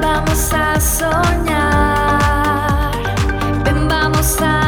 Vamos a soñar. Ven, vamos a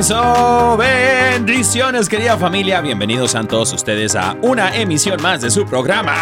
Eso, bendiciones querida familia, bienvenidos a todos ustedes a una emisión más de su programa.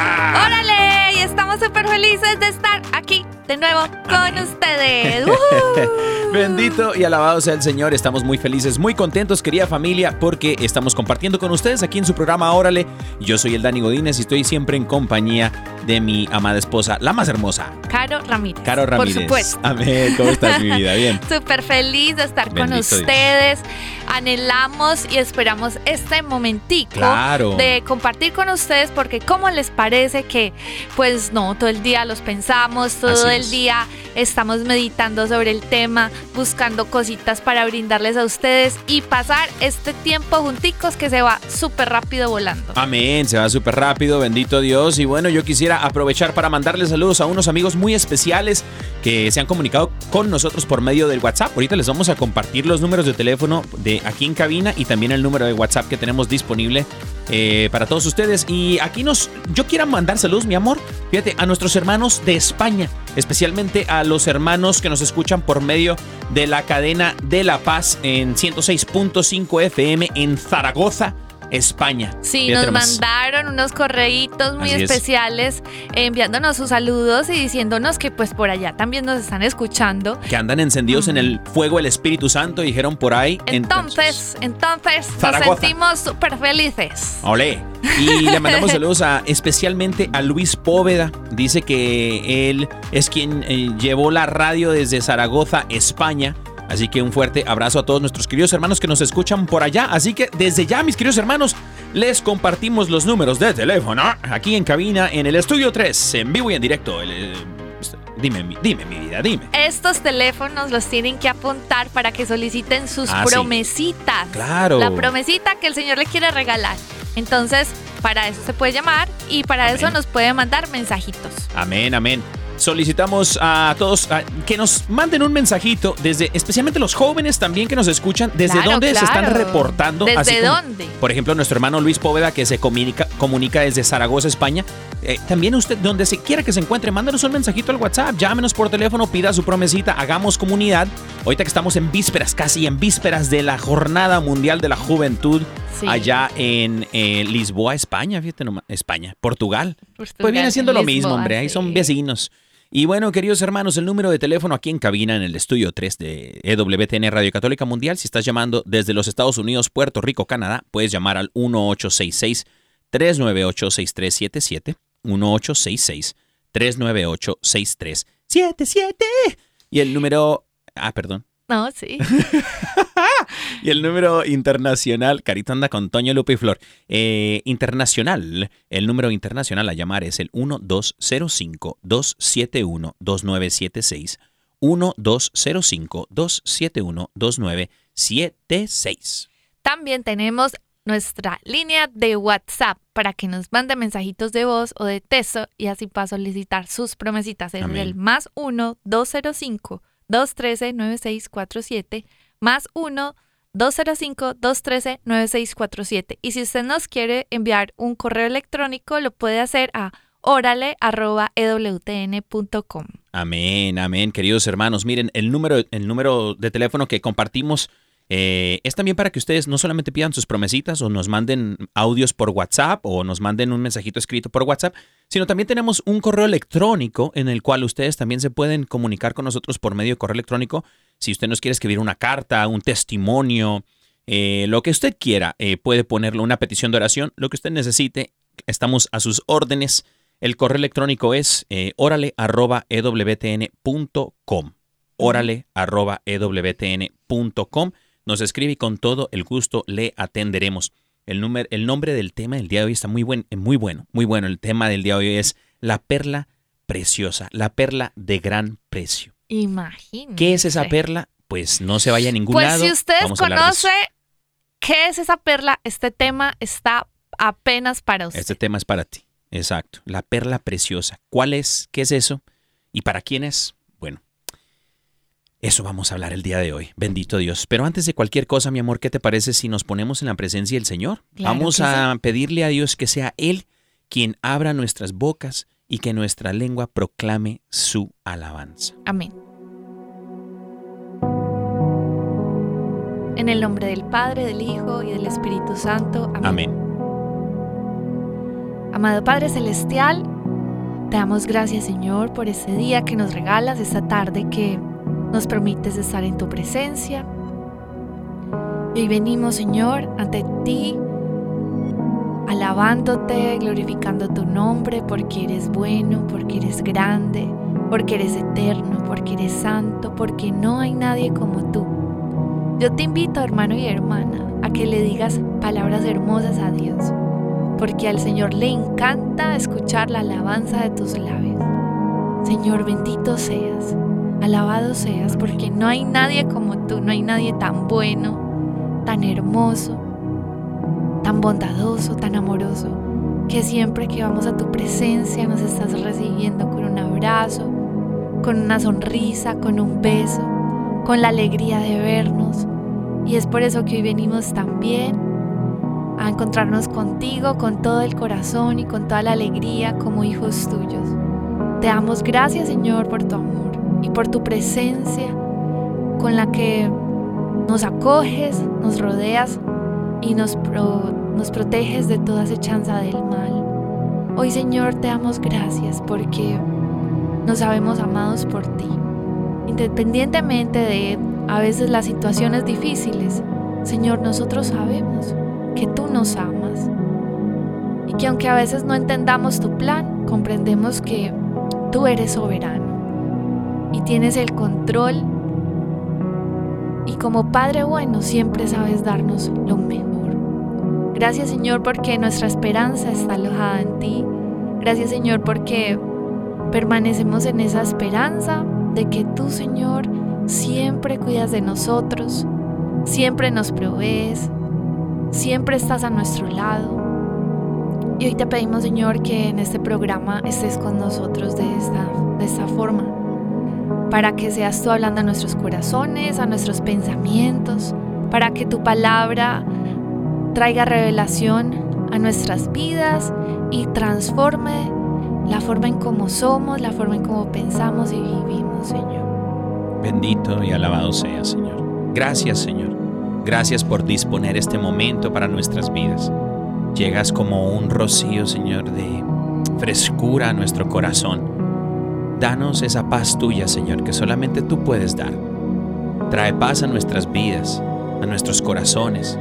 ¡Órale! Y estamos súper felices de estar aquí de nuevo con ustedes. Bendito y alabado sea el Señor, estamos muy felices, muy contentos querida familia porque estamos compartiendo con ustedes aquí en su programa Órale. Yo soy el Dani Godínez y estoy siempre en compañía de mi amada esposa, la más hermosa, Caro Ramírez. Caro Ramírez. Por supuesto. Amén, ¿cómo estás mi vida? Bien. Súper feliz de estar con Dios. ustedes. Anhelamos y esperamos este momentico Claro. de compartir con ustedes porque cómo les parece que pues no, todo el día los pensamos, todo el día estamos meditando sobre el tema, buscando cositas para brindarles a ustedes y pasar este tiempo junticos que se va súper rápido volando. Amén, se va súper rápido, bendito Dios. Y bueno, yo quisiera aprovechar para mandarles saludos a unos amigos muy especiales que se han comunicado con nosotros por medio del WhatsApp. Ahorita les vamos a compartir los números de teléfono de aquí en cabina y también el número de WhatsApp que tenemos disponible eh, para todos ustedes. Y aquí nos, yo quiero mandar saludos, mi amor, fíjate, a nuestros hermanos de España, especialmente a los hermanos que nos escuchan por medio de la cadena de La Paz en 106.5 FM en Zaragoza. España. Sí, nos mandaron unos correitos muy Así especiales enviándonos sus saludos y diciéndonos que pues por allá también nos están escuchando. que andan encendidos en el fuego del Espíritu Santo, dijeron por ahí. Entonces, entonces nos sentimos súper felices. Olé. Y le mandamos saludos a, especialmente a Luis Póveda. Dice que él es quien eh, llevó la radio desde Zaragoza, España. Así que un fuerte abrazo a todos nuestros queridos hermanos que nos escuchan por allá. Así que desde ya, mis queridos hermanos, les compartimos los números de teléfono aquí en cabina en el estudio 3, en vivo y en directo. El, eh, dime, mi- dime, mi vida, dime. Estos teléfonos los tienen que apuntar para que soliciten sus Ah, sí. promesitas. Claro. La promesita que el Señor le quiere regalar. Entonces, para eso se puede llamar y para eso nos puede mandar mensajitos. Amén, amén. Solicitamos a todos a- que nos manden un mensajito desde, especialmente los jóvenes también que nos escuchan, desde Claro, dónde se están reportando. ¿Desde así como, dónde? Por ejemplo, nuestro hermano Luis Póveda que se comunica, comunica desde Zaragoza, España. Eh, también usted, donde se quiera que se encuentre, mándanos un mensajito al WhatsApp, llámenos por teléfono, pida su promesita, hagamos comunidad. Ahorita que estamos en vísperas, casi en vísperas de la Jornada Mundial de la Juventud, Sí. allá en eh, Lisboa, España, fíjate nomás, España, Portugal. Pues viene siendo lo Lisboa, mismo, hombre. Ahí son vecinos. Y bueno, queridos hermanos, el número de teléfono aquí en cabina en el estudio 3 de EWTN Radio Católica Mundial. Si estás llamando desde los Estados Unidos, Puerto Rico, Canadá, puedes llamar al 1866-398-6377. 1866-398-6377. Y el número... Ah, perdón. No, sí. y el número internacional, Carita anda con Toño Lupe y Flor. Eh, internacional, el número internacional a llamar es el 1205-271-2976. 1205-271-2976. También tenemos nuestra línea de WhatsApp para que nos mande mensajitos de voz o de texto y así para solicitar sus promesitas. Es el más 1-205-213-9647 más 1 205-213-9647. Y si usted nos quiere enviar un correo electrónico, lo puede hacer a orale.ewtn.com. Amén, amén, queridos hermanos. Miren, el número, el número de teléfono que compartimos eh, es también para que ustedes no solamente pidan sus promesitas o nos manden audios por WhatsApp o nos manden un mensajito escrito por WhatsApp, sino también tenemos un correo electrónico en el cual ustedes también se pueden comunicar con nosotros por medio de correo electrónico. Si usted nos quiere escribir una carta, un testimonio, eh, lo que usted quiera, eh, puede ponerlo, una petición de oración, lo que usted necesite, estamos a sus órdenes. El correo electrónico es eh, orale.ewtn.com. Orale.ewtn.com. Nos escribe y con todo el gusto le atenderemos. El, número, el nombre del tema del día de hoy está muy, buen, muy bueno, muy bueno. El tema del día de hoy es la perla preciosa, la perla de gran precio. Imagínese. ¿Qué es esa perla? Pues no se vaya a ningún Pues lado. si usted Vamos conoce qué es esa perla, este tema está apenas para usted. Este tema es para ti. Exacto. La perla preciosa. ¿Cuál es? ¿Qué es eso? ¿Y para quién es? Eso vamos a hablar el día de hoy. Bendito Dios. Pero antes de cualquier cosa, mi amor, ¿qué te parece si nos ponemos en la presencia del Señor? Claro vamos a pedirle a Dios que sea Él quien abra nuestras bocas y que nuestra lengua proclame su alabanza. Amén. En el nombre del Padre, del Hijo y del Espíritu Santo. Amén. Amén. Amado Padre Celestial, te damos gracias Señor por este día que nos regalas, esta tarde que nos permites estar en tu presencia. Y hoy venimos Señor ante ti, alabándote, glorificando tu nombre porque eres bueno, porque eres grande, porque eres eterno, porque eres santo, porque no hay nadie como tú. Yo te invito hermano y hermana a que le digas palabras hermosas a Dios porque al Señor le encanta escuchar la alabanza de tus labios. Señor, bendito seas, alabado seas, porque no hay nadie como tú, no hay nadie tan bueno, tan hermoso, tan bondadoso, tan amoroso, que siempre que vamos a tu presencia nos estás recibiendo con un abrazo, con una sonrisa, con un beso, con la alegría de vernos. Y es por eso que hoy venimos también a encontrarnos contigo con todo el corazón y con toda la alegría como hijos tuyos. Te damos gracias Señor por tu amor y por tu presencia con la que nos acoges, nos rodeas y nos, pro- nos proteges de toda acechanza del mal. Hoy Señor te damos gracias porque nos sabemos amados por ti. Independientemente de a veces las situaciones difíciles, Señor, nosotros sabemos que tú nos amas y que aunque a veces no entendamos tu plan, comprendemos que tú eres soberano y tienes el control y como Padre bueno siempre sabes darnos lo mejor. Gracias Señor porque nuestra esperanza está alojada en ti. Gracias Señor porque permanecemos en esa esperanza de que tú Señor siempre cuidas de nosotros, siempre nos provees, siempre estás a nuestro lado. Y hoy te pedimos, Señor, que en este programa estés con nosotros de esta, de esta forma, para que seas tú hablando a nuestros corazones, a nuestros pensamientos, para que tu palabra traiga revelación a nuestras vidas y transforme la forma en cómo somos, la forma en cómo pensamos y vivimos, Señor. Bendito y alabado sea, Señor. Gracias, Señor. Gracias por disponer este momento para nuestras vidas. Llegas como un rocío, Señor, de frescura a nuestro corazón. Danos esa paz tuya, Señor, que solamente tú puedes dar. Trae paz a nuestras vidas, a nuestros corazones.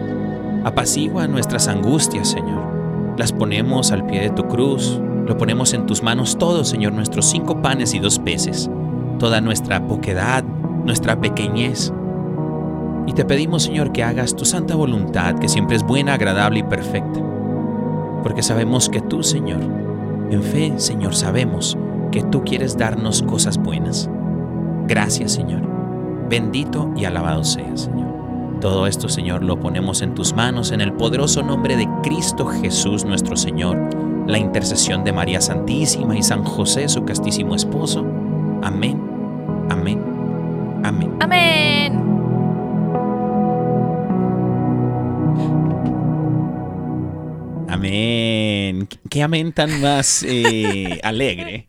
Apacigua nuestras angustias, Señor. Las ponemos al pie de tu cruz. Lo ponemos en tus manos todo, Señor, nuestros cinco panes y dos peces. Toda nuestra poquedad, nuestra pequeñez. Y te pedimos, Señor, que hagas tu santa voluntad, que siempre es buena, agradable y perfecta. Porque sabemos que tú, Señor, en fe, Señor, sabemos que tú quieres darnos cosas buenas. Gracias, Señor. Bendito y alabado sea, Señor. Todo esto, Señor, lo ponemos en tus manos en el poderoso nombre de Cristo Jesús, nuestro Señor, la intercesión de María Santísima y San José, su castísimo esposo. Amén, amén, Amén. Amén. Qué amén tan más eh, alegre.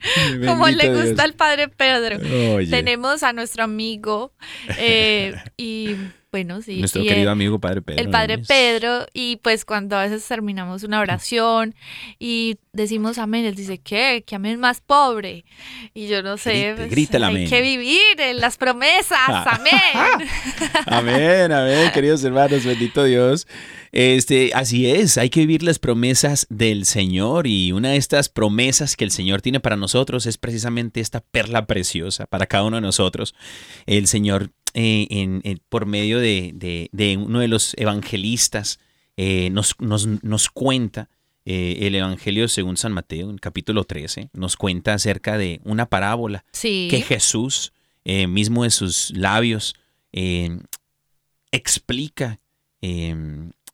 Como Bendito le gusta Dios. al padre Pedro. Oye. Tenemos a nuestro amigo eh, y bueno, sí. Nuestro y querido el- amigo Padre Pedro. el padre. Pedro y pues cuando a veces terminamos una oración y decimos amén, él dice, ¿qué? ¿Qué amén más pobre? Y yo no sé, Grite, pues, grite el hay amén. que vivir en las promesas, amén. Amén, amén, queridos hermanos, bendito Dios. Este, así es, hay que vivir las promesas del Señor y una de estas promesas que el Señor tiene para nosotros es precisamente esta perla preciosa para cada uno de nosotros. El Señor, eh, en- en- por medio de, de- de uno de los evangelistas, eh, nos, nos- nos cuenta eh, el Evangelio según San Mateo, en capítulo 13, nos cuenta acerca de una parábola Sí. que Jesús, eh, mismo de sus labios, eh, explica eh,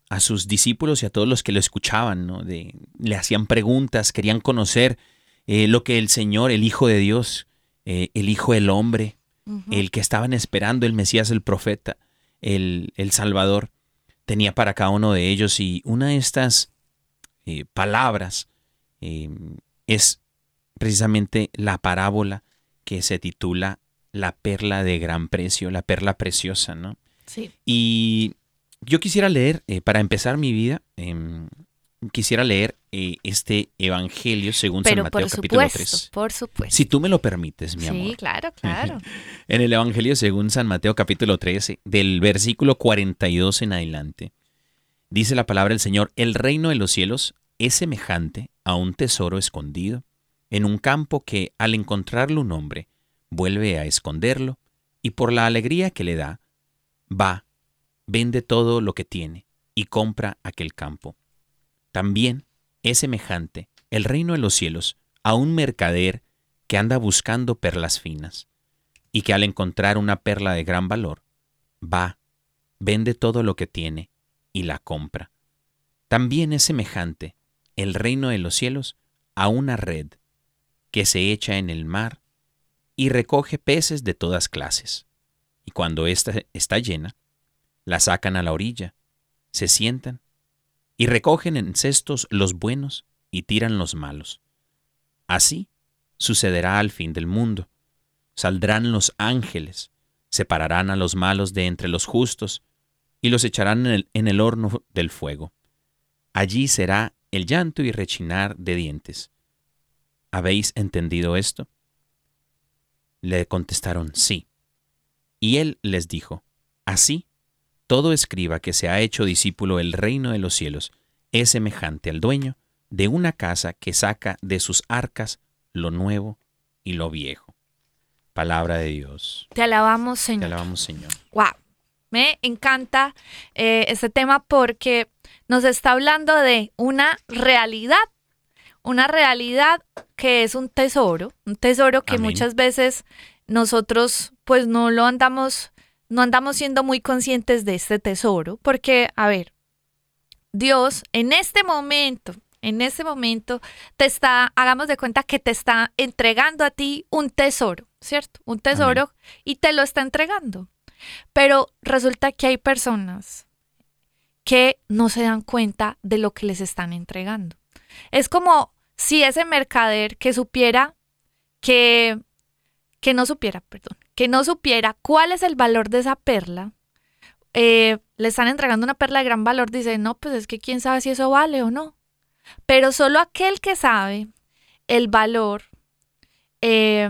a sus discípulos y a todos los que lo escuchaban, ¿no? De- le hacían preguntas, querían conocer eh, lo que el Señor, el Hijo de Dios, eh, el Hijo del Hombre, El que estaban esperando, el Mesías, el profeta, el, el Salvador, tenía para cada uno de ellos. Y una de estas eh, palabras eh, es precisamente la parábola que se titula La perla de gran precio, la perla preciosa, ¿no? Sí. Y yo quisiera leer, eh, para empezar mi vida, em, quisiera leer eh, este Evangelio según San Mateo por capítulo supuesto, 3. por supuesto. Si tú me lo permites, mi sí, amor. claro, claro. En el Evangelio según San Mateo capítulo 13, del versículo 42 en adelante, dice la palabra del Señor, el reino de los cielos es semejante a un tesoro escondido en un campo que al encontrarlo un hombre vuelve a esconderlo y por la alegría que le da, va, vende todo lo que tiene y compra aquel campo. También es semejante el reino de los cielos a un mercader que anda buscando perlas finas y que al encontrar una perla de gran valor, va, vende todo lo que tiene y la compra. También es semejante el reino de los cielos a una red que se echa en el mar y recoge peces de todas clases. Y cuando ésta está llena, la sacan a la orilla, se sientan y recogen en cestos los buenos y tiran los malos. Así sucederá al fin del mundo. Saldrán los ángeles, separarán a los malos de entre los justos y los echarán en el, en el horno del fuego. Allí será el llanto y rechinar de dientes. ¿Habéis entendido esto? Le contestaron sí. Y él les dijo, así, todo escriba que se ha hecho discípulo del reino de los cielos es semejante al dueño de una casa que saca de sus arcas lo nuevo y lo viejo. Palabra de Dios. Te alabamos, Te Señor. alabamos, Señor. Wow. Me encanta eh, este tema porque nos está hablando de una realidad, una realidad que es un tesoro, un tesoro que Amén. muchas veces nosotros pues no lo andamos, no andamos siendo muy conscientes de este tesoro, porque, a ver, Dios en este momento, en este momento te está, hagamos de cuenta que te está entregando a ti un tesoro, ¿cierto? Un tesoro y te lo está entregando. Pero resulta que hay personas que no se dan cuenta de lo que les están entregando. Es como si ese mercader que supiera que, que no supiera, perdón, que no supiera cuál es el valor de esa perla, eh, le están entregando una perla de gran valor, dice, no, pues es que quién sabe si eso vale o no. Pero solo aquel que sabe el valor eh,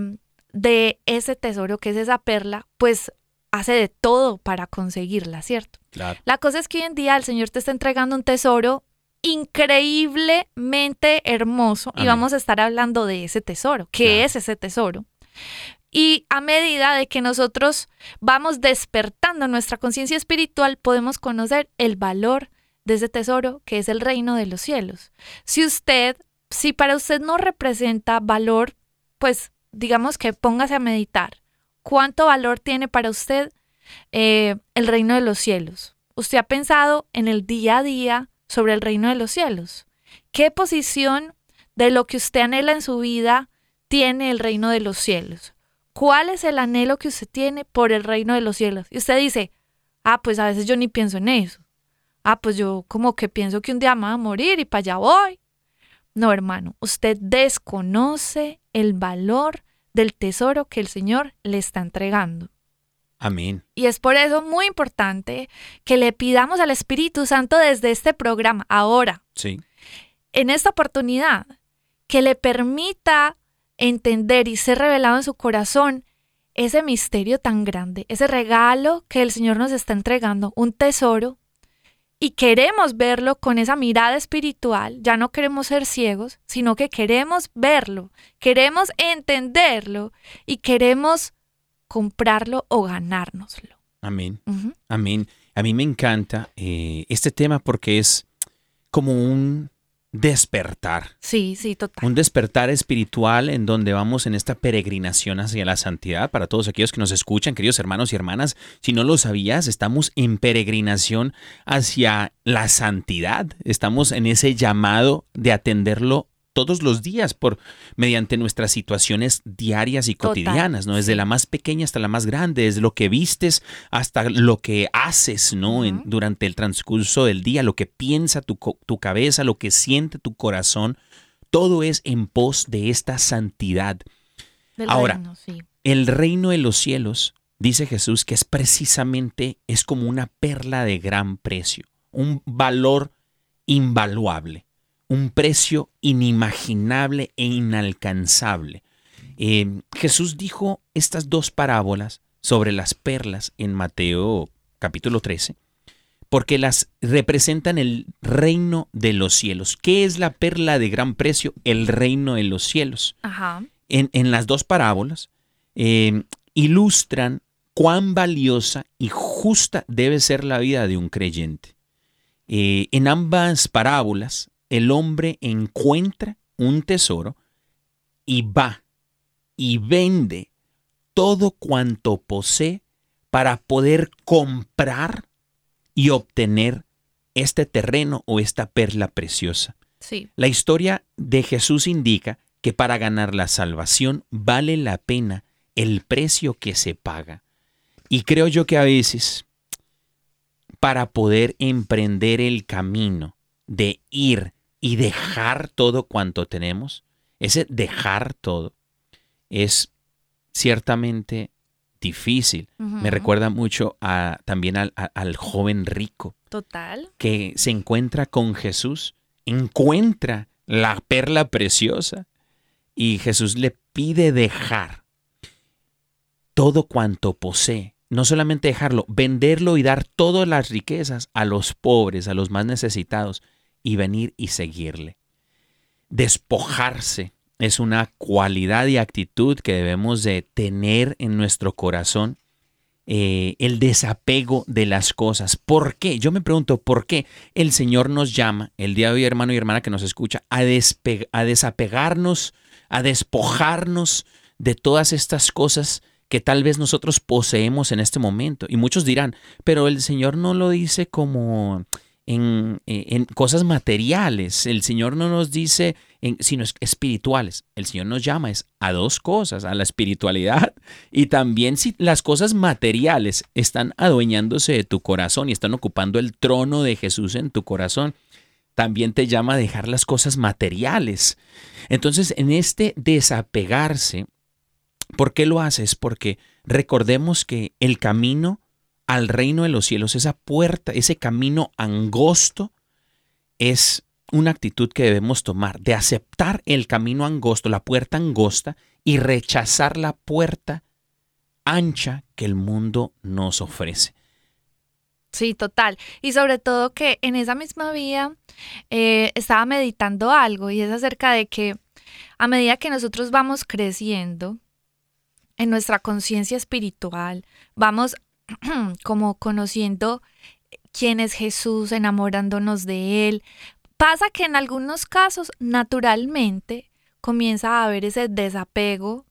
de ese tesoro que es esa perla, pues hace de todo para conseguirla, ¿cierto? Claro. La cosa es que hoy en día el Señor te está entregando un tesoro increíblemente hermoso y vamos a estar hablando de ese tesoro. ¿Qué Claro. es ese tesoro? Y a medida de que nosotros vamos despertando nuestra conciencia espiritual, podemos conocer el valor de ese tesoro que es el reino de los cielos. Si usted, si para usted no representa valor, pues digamos que póngase a meditar. ¿Cuánto valor tiene para usted eh, el reino de los cielos? ¿Usted ha pensado en el día a día sobre el reino de los cielos? ¿Qué posición de lo que usted anhela en su vida tiene el reino de los cielos? ¿Cuál es el anhelo que usted tiene por el reino de los cielos? Y usted dice, ah, pues a veces yo ni pienso en eso. Ah, pues yo como que pienso que un día me voy a morir y para allá voy. No, hermano, usted desconoce el valor del tesoro que el Señor le está entregando. Amén. Y es por eso muy importante que le pidamos al Espíritu Santo desde este programa, ahora, Sí. en esta oportunidad, que le permita entender y ser revelado en su corazón ese misterio tan grande, ese regalo que el Señor nos está entregando, un tesoro, y queremos verlo con esa mirada espiritual, ya no queremos ser ciegos, sino que queremos verlo, queremos entenderlo y queremos comprarlo o ganárnoslo. Amén. Amén. A mí me encanta eh, este tema porque es como un despertar. Sí, sí, total. Un despertar espiritual en donde vamos en esta peregrinación hacia la santidad. Para todos aquellos que nos escuchan, queridos hermanos y hermanas, si no lo sabías, estamos en peregrinación hacia la santidad. Estamos en ese llamado de atenderlo todos los días por mediante nuestras situaciones diarias y Total, cotidianas, ¿no? Desde la más pequeña hasta la más grande, desde lo que vistes hasta lo que haces, ¿no? En- durante el transcurso del día, lo que piensa tu, tu cabeza, lo que siente tu corazón, todo es en pos de esta santidad. Del Ahora, reino, sí. El reino de los cielos, dice Jesús, que es precisamente, es como una perla de gran precio, un valor invaluable, un precio inimaginable e inalcanzable. Eh, Jesús dijo estas dos parábolas sobre las perlas en Mateo capítulo 13, porque las representan el reino de los cielos. ¿Qué es la perla de gran precio? El reino de los cielos Ajá. en, en las dos parábolas eh, ilustran cuán valiosa y justa debe ser la vida de un creyente. Eh, en ambas parábolas, el hombre encuentra un tesoro y va y vende todo cuanto posee para poder comprar y obtener este terreno o esta perla preciosa. Sí. La historia de Jesús indica que para ganar la salvación vale la pena el precio que se paga. Y creo yo que a veces, para poder emprender el camino de ir y dejar todo cuanto tenemos, ese dejar todo es ciertamente difícil. Me recuerda mucho a, también al- a- al joven rico Total. que se encuentra con Jesús, encuentra la perla preciosa y Jesús le pide dejar todo cuanto posee, no solamente dejarlo, venderlo y dar todas las riquezas a los pobres, a los más necesitados y venir y seguirle. Despojarse es una cualidad y actitud que debemos de tener en nuestro corazón eh, el desapego de las cosas. ¿Por qué? Yo me pregunto, ¿por qué el Señor nos llama, el día de hoy, hermano y hermana que nos escucha, a, a desapegarnos, a despojarnos de todas estas cosas que tal vez nosotros poseemos en este momento? Y muchos dirán, pero el Señor no lo dice como en, eh, en cosas materiales, el Señor no nos dice, en, sino es- espirituales. El Señor nos llama es a dos cosas, a la espiritualidad y también si las cosas materiales están adueñándose de tu corazón y están ocupando el trono de Jesús en tu corazón, también te llama a dejar las cosas materiales. Entonces, en este desapegarse, ¿por qué lo haces? Porque recordemos que el camino al reino de los cielos, esa puerta, ese camino angosto, es una actitud que debemos tomar, de aceptar el camino angosto, la puerta angosta, y rechazar la puerta ancha que el mundo nos ofrece. Sí, total. Y sobre todo que en esa misma vía eh, estaba meditando algo y es acerca de que a medida que nosotros vamos creciendo en nuestra conciencia espiritual, vamos como conociendo quién es Jesús, enamorándonos de Él. Pasa que en algunos casos, naturalmente, comienza a haber ese desapego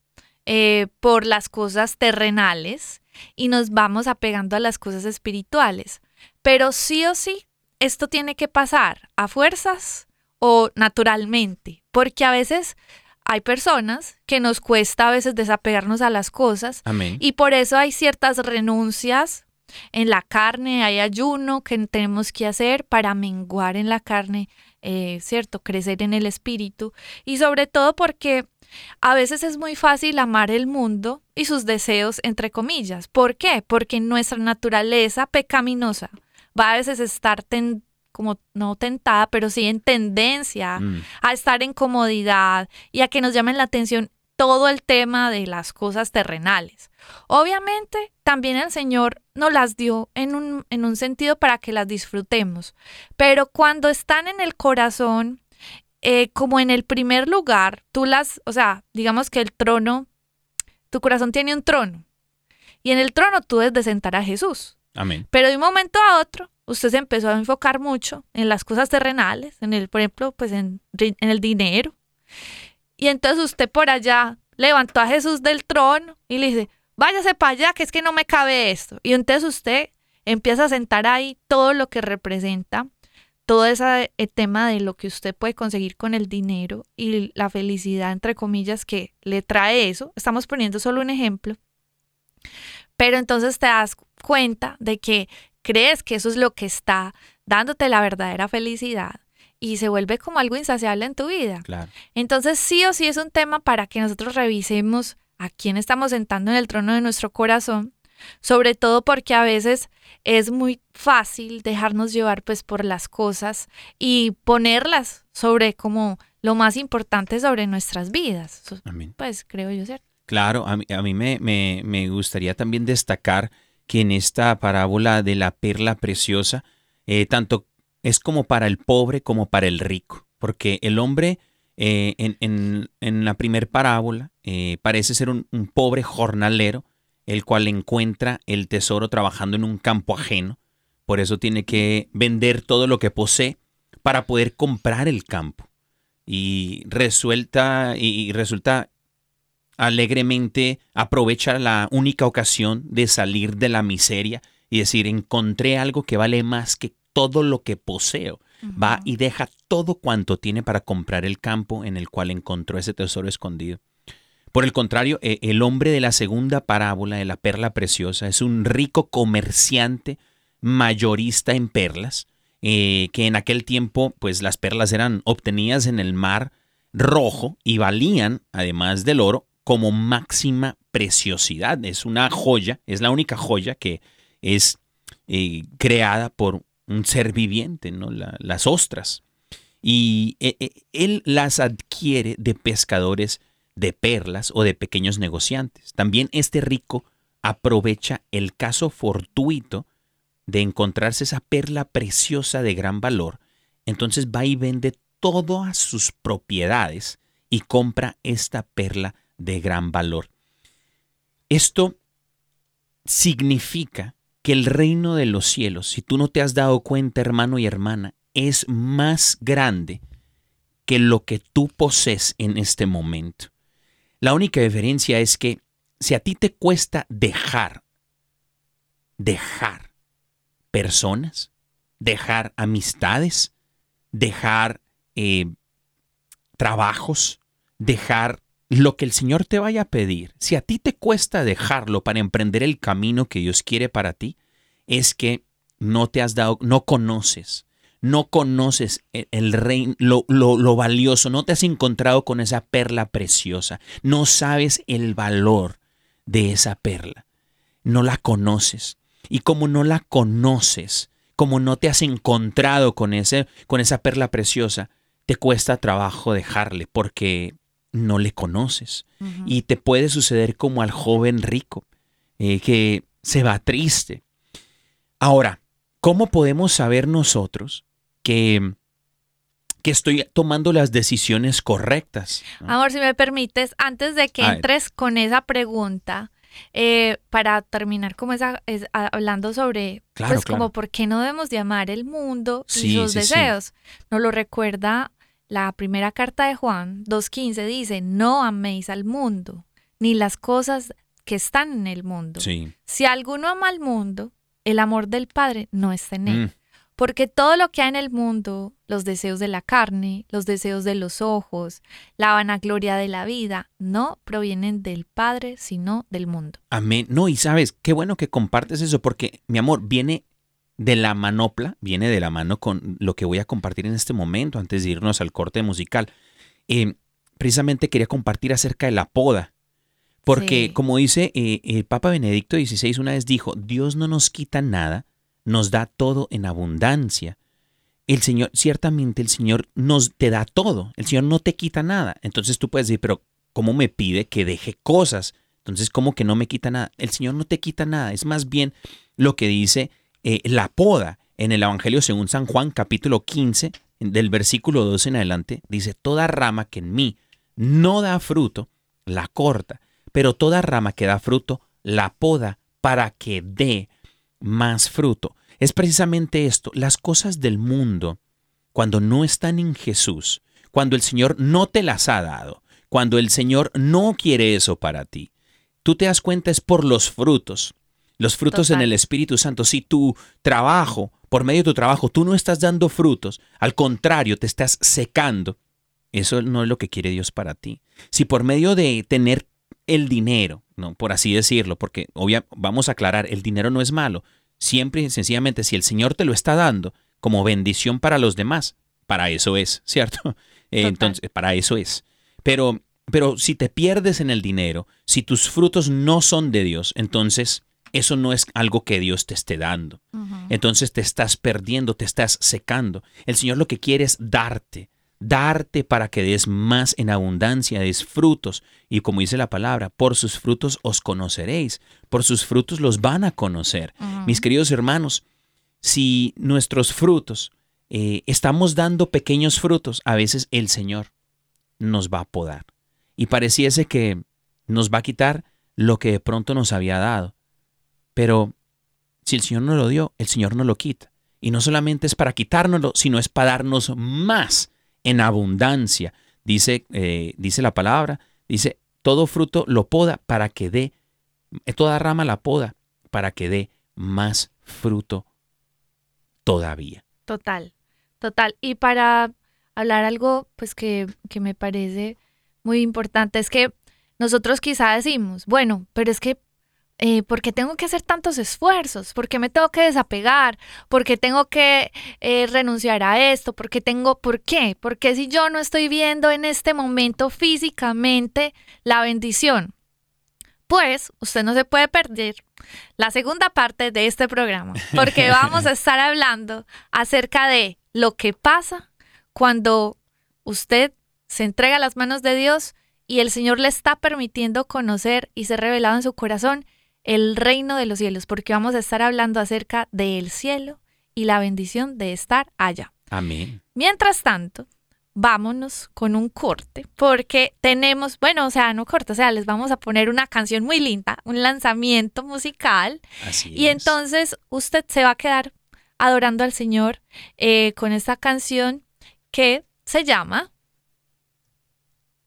eh, por las cosas terrenales y nos vamos apegando a las cosas espirituales. Pero sí o sí, esto tiene que pasar a fuerzas o naturalmente, porque a veces hay personas que nos cuesta a veces desapegarnos a las cosas Amén. y por eso hay ciertas renuncias en la carne, hay ayuno que tenemos que hacer para menguar en la carne, eh, ¿cierto? Crecer en el espíritu y sobre todo porque a veces es muy fácil amar el mundo y sus deseos, entre comillas. ¿Por qué? Porque nuestra naturaleza pecaminosa va a veces estar ten- como no tentada, pero sí en tendencia Mm. a estar en comodidad y a que nos llamen la atención todo el tema de las cosas terrenales. Obviamente, también el Señor nos las dio en un, en un sentido para que las disfrutemos, pero cuando están en el corazón, eh, como en el primer lugar, tú las, o sea, digamos que el trono, tu corazón tiene un trono, y en el trono tú debes de sentar a Jesús. Amén. Pero de un momento a otro, usted se empezó a enfocar mucho en las cosas terrenales, en el, por ejemplo, pues en, en el dinero. Y entonces usted por allá levantó a Jesús del trono y le dice, váyase para allá, que es que no me cabe esto. Y entonces usted empieza a sentar ahí todo lo que representa, todo ese eh, tema de lo que usted puede conseguir con el dinero y la felicidad, entre comillas, que le trae eso. Estamos poniendo solo un ejemplo. Pero entonces te das cuenta de que crees que eso es lo que está dándote la verdadera felicidad y se vuelve como algo insaciable en tu vida. Claro. Entonces sí o sí es un tema para que nosotros revisemos a quién estamos sentando en el trono de nuestro corazón, sobre todo porque a veces es muy fácil dejarnos llevar pues por las cosas y ponerlas sobre como lo más importante sobre nuestras vidas. Amén. Pues creo yo, ¿cierto? Claro, a mí, a mí me, me- me gustaría también destacar que en esta parábola de la perla preciosa, eh, tanto es como para el pobre como para el rico, porque el hombre eh, en, en- en la primer parábola eh, parece ser un, pobre jornalero, el cual encuentra el tesoro trabajando en un campo ajeno, por eso tiene que vender todo lo que posee para poder comprar el campo. Y resuelta y resulta alegremente aprovecha la única ocasión de salir de la miseria y decir, encontré algo que vale más que todo lo que poseo. Va y deja todo cuanto tiene para comprar el campo en el cual encontró ese tesoro escondido. Por el contrario, eh, el hombre de la segunda parábola de la perla preciosa es un rico comerciante mayorista en perlas, eh, que en aquel tiempo pues las perlas eran obtenidas en el mar rojo y valían, además del oro, como máxima preciosidad. Es una joya, es la única joya que es eh, creada por un ser viviente, ¿no? La- las ostras. Y eh, eh, él las adquiere de pescadores de perlas o de pequeños negociantes. También este rico aprovecha el caso fortuito de encontrarse esa perla preciosa de gran valor. Entonces va y vende todas sus propiedades y compra esta perla de gran valor. Esto significa que el reino de los cielos, si tú no te has dado cuenta, hermano y hermana, es más grande que lo que tú posees en este momento. La única diferencia es que si a ti te cuesta dejar, dejar personas, dejar amistades, dejar eh, trabajos, dejar lo que el Señor te vaya a pedir, si a ti te cuesta dejarlo para emprender el camino que Dios quiere para ti, es que no te has dado, no conoces, no conoces el, el reino, lo, lo, lo valioso, no te has encontrado con esa perla preciosa, no sabes el valor de esa perla, no la conoces. Y como no la conoces, como no te has encontrado con, ese, con esa perla preciosa, te cuesta trabajo dejarle porque no le conoces. Y te puede suceder como al joven rico, eh, que se va triste. Ahora, ¿cómo podemos saber nosotros que, que estoy tomando las decisiones correctas? Amor, si me permites, antes de que A ver. entres con esa pregunta, eh, para terminar como esa, es- hablando sobre, Claro, pues claro. como por qué no debemos de amar el mundo y Sí, sus sí, sí. deseos. Nos lo recuerda la primera carta de Juan 2.15, dice, no améis al mundo, ni las cosas que están en el mundo. Sí. Si alguno ama al mundo, el amor del Padre no está en él. Mm, Porque todo lo que hay en el mundo, los deseos de la carne, los deseos de los ojos, la vanagloria de la vida, no provienen del Padre, sino del mundo. Amén. No, y sabes, qué bueno que compartes eso, porque mi amor viene de la manopla, viene de la mano con lo que voy a compartir en este momento, antes de irnos al corte musical. Eh, precisamente quería compartir acerca de la poda. Porque, Sí. como dice eh, el Papa Benedicto XVI, una vez dijo: Dios no nos quita nada, nos da todo en abundancia. El Señor, ciertamente el Señor nos te da todo, el Señor no te quita nada. Entonces tú puedes decir, pero ¿cómo me pide que deje cosas? Entonces, ¿cómo que no me quita nada? El Señor no te quita nada, es más bien lo que dice eh, la poda en el Evangelio según San Juan, capítulo 15, del versículo 12 en adelante, dice, toda rama que en mí no da fruto, la corta, pero toda rama que da fruto, la poda para que dé más fruto. Es precisamente esto, las cosas del mundo, cuando no están en Jesús, cuando el Señor no te las ha dado, cuando el Señor no quiere eso para ti, tú te das cuenta es por los frutos, los frutos en el Espíritu Santo. Si tu trabajo, por medio de tu trabajo, tú no estás dando frutos, al contrario, te estás secando, eso no es lo que quiere Dios para ti. Si por medio de tener el dinero, no, por así decirlo, porque obvia, vamos a aclarar, el dinero no es malo. Siempre y sencillamente, si el Señor te lo está dando como bendición para los demás, para eso es, ¿cierto? Eh, Entonces, para eso es. Pero, pero si te pierdes en el dinero, si tus frutos no son de Dios, entonces eso no es algo que Dios te esté dando. Entonces te estás perdiendo, te estás secando. El Señor lo que quiere es darte, darte para que des más en abundancia, des frutos. Y como dice la palabra, por sus frutos os conoceréis, por sus frutos los van a conocer. Mis queridos hermanos, si nuestros frutos eh, estamos dando pequeños frutos, a veces el Señor nos va a podar. Y pareciese que nos va a quitar lo que de pronto nos había dado. Pero si el Señor no lo dio, el Señor no lo quita. Y no solamente es para quitárnoslo, sino es para darnos más en abundancia. Dice, eh, dice la palabra, dice, todo fruto lo poda para que dé, toda rama la poda para que dé más fruto todavía. Total, total. Y para hablar algo, pues que, que me parece muy importante, es que nosotros quizá decimos, bueno, pero es que, eh, ¿por qué tengo que hacer tantos esfuerzos? ¿Por qué me tengo que desapegar? ¿Por qué tengo que eh, renunciar a esto? ¿Por qué tengo, por qué? Porque si yo no estoy viendo en este momento físicamente la bendición, pues usted no se puede perder la segunda parte de este programa, porque vamos a estar hablando acerca de lo que pasa cuando usted se entrega a las manos de Dios y el Señor le está permitiendo conocer y ser revelado en su corazón el reino de los cielos, porque vamos a estar hablando acerca del cielo y la bendición de estar allá. Amén. Mientras tanto, vámonos con un corte, porque tenemos, bueno, o sea, no corte, o sea, les vamos a poner una canción muy linda, un lanzamiento musical, Así y es. entonces usted se va a quedar adorando al Señor eh, con esta canción que se llama